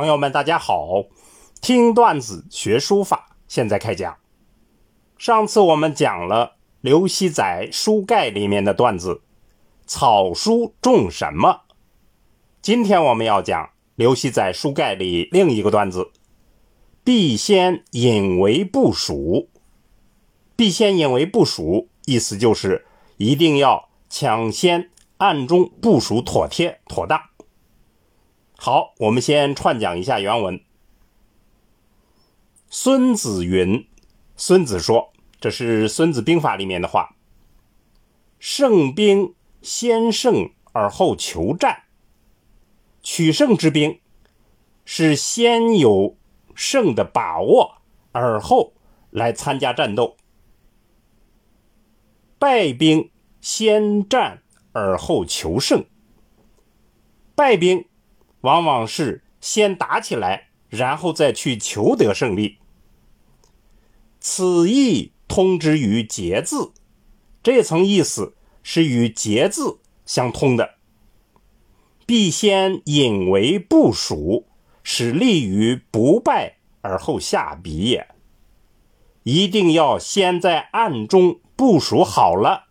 朋友们，大家好！听段子学书法，现在开讲。上次我们讲了刘熙载书盖里面的段子“草书种什么”，今天我们要讲刘熙载书盖里另一个段子“必先引为部署”。必先引为部署，意思就是一定要抢先暗中部署妥帖妥当。好，我们先串讲一下原文。孙子云：“孙子说，这是《孙子兵法》里面的话。胜兵先胜而后求战，取胜之兵是先有胜的把握，而后来参加战斗；败兵先战而后求胜，败兵。”往往是先打起来，然后再去求得胜利。此意通之于节字，这层意思是与节字相通的。必先引为部署，使利于不败而后下笔也。一定要先在暗中部署好了，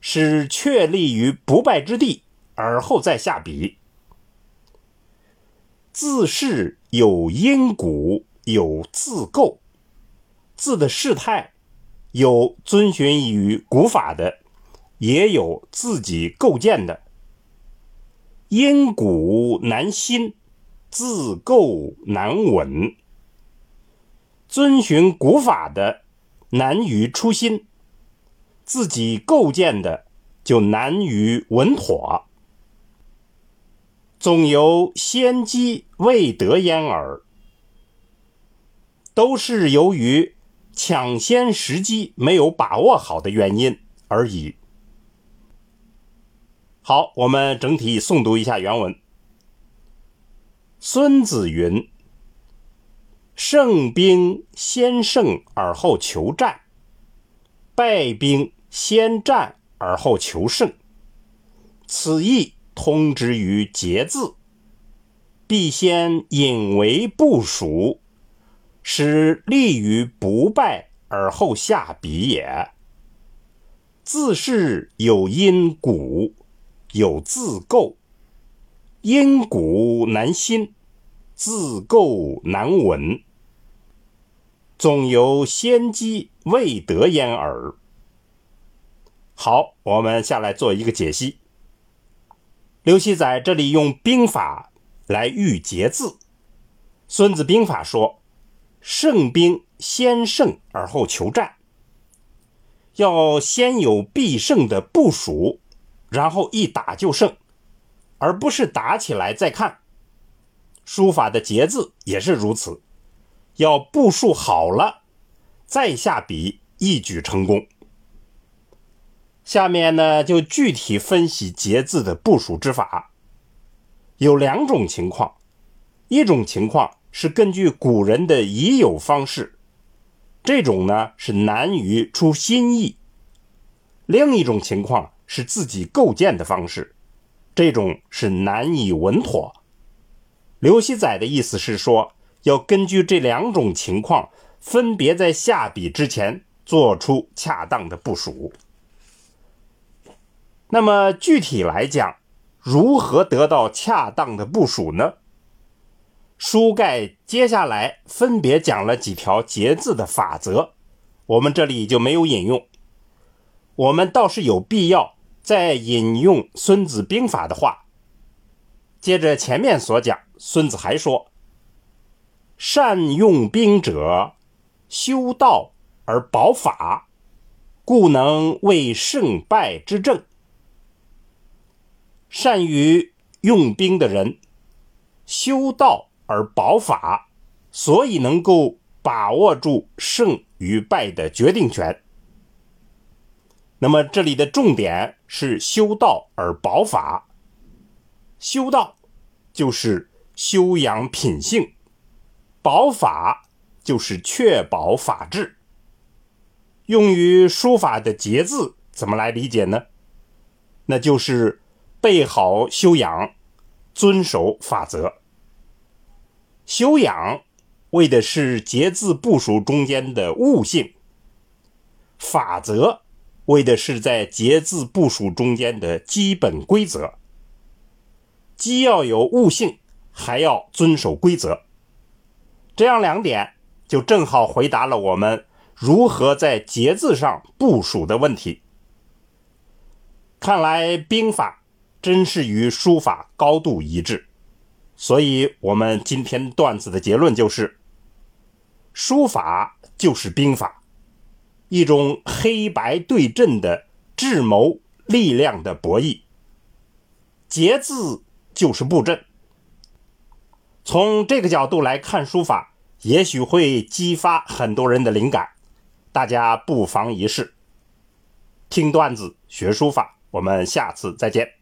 使确立于不败之地，而后再下笔。字势有因古，有自构。字的势态有遵循于古法的，也有自己构建的。因古难新，自构难稳。遵循古法的难于出新，自己构建的就难于稳妥。总由先机未得焉耳，都是由于抢先时机没有把握好的原因而已。好，我们整体诵读一下原文。孙子云：“胜兵先胜而后求战，败兵先战而后求胜。此意。”通之于节字，必先引为部署，使利于不败而后下笔也。字势有因古，有自构，因古难新，自构难稳，总由先机未得焉耳。好，我们下来做一个解析。刘熙载这里用兵法来喻节字，《孙子兵法》说：“胜兵先胜而后求战，要先有必胜的部署，然后一打就胜，而不是打起来再看。”书法的节字也是如此，要部署好了再下笔，一举成功。下面呢，就具体分析节字的部署之法。有两种情况，一种情况是根据古人的已有方式，这种呢是难于出新意；另一种情况是自己构建的方式，这种是难以稳妥。刘熙载的意思是说，要根据这两种情况，分别在下笔之前做出恰当的部署。那么具体来讲，如何得到恰当的部署呢？书盖接下来分别讲了几条节字的法则，我们这里就没有引用。我们倒是有必要再引用《孙子兵法》的话。接着前面所讲，孙子还说：“善用兵者，修道而保法，故能为胜败之政。”善于用兵的人，修道而保法，所以能够把握住胜与败的决定权。那么这里的重点是修道而保法。修道就是修养品性，保法就是确保法治。用于书法的节字怎么来理解呢？那就是。备好修养，遵守法则。修养为的是节字部署中间的悟性，法则为的是在节字部署中间的基本规则。既要有悟性，还要遵守规则，这样两点就正好回答了我们如何在节字上部署的问题。看来兵法真是与书法高度一致，所以我们今天段子的结论就是：书法就是兵法，一种黑白对阵的智谋力量的博弈。节字就是布阵。从这个角度来看书法，也许会激发很多人的灵感，大家不妨一试。听段子学书法。我们下次再见。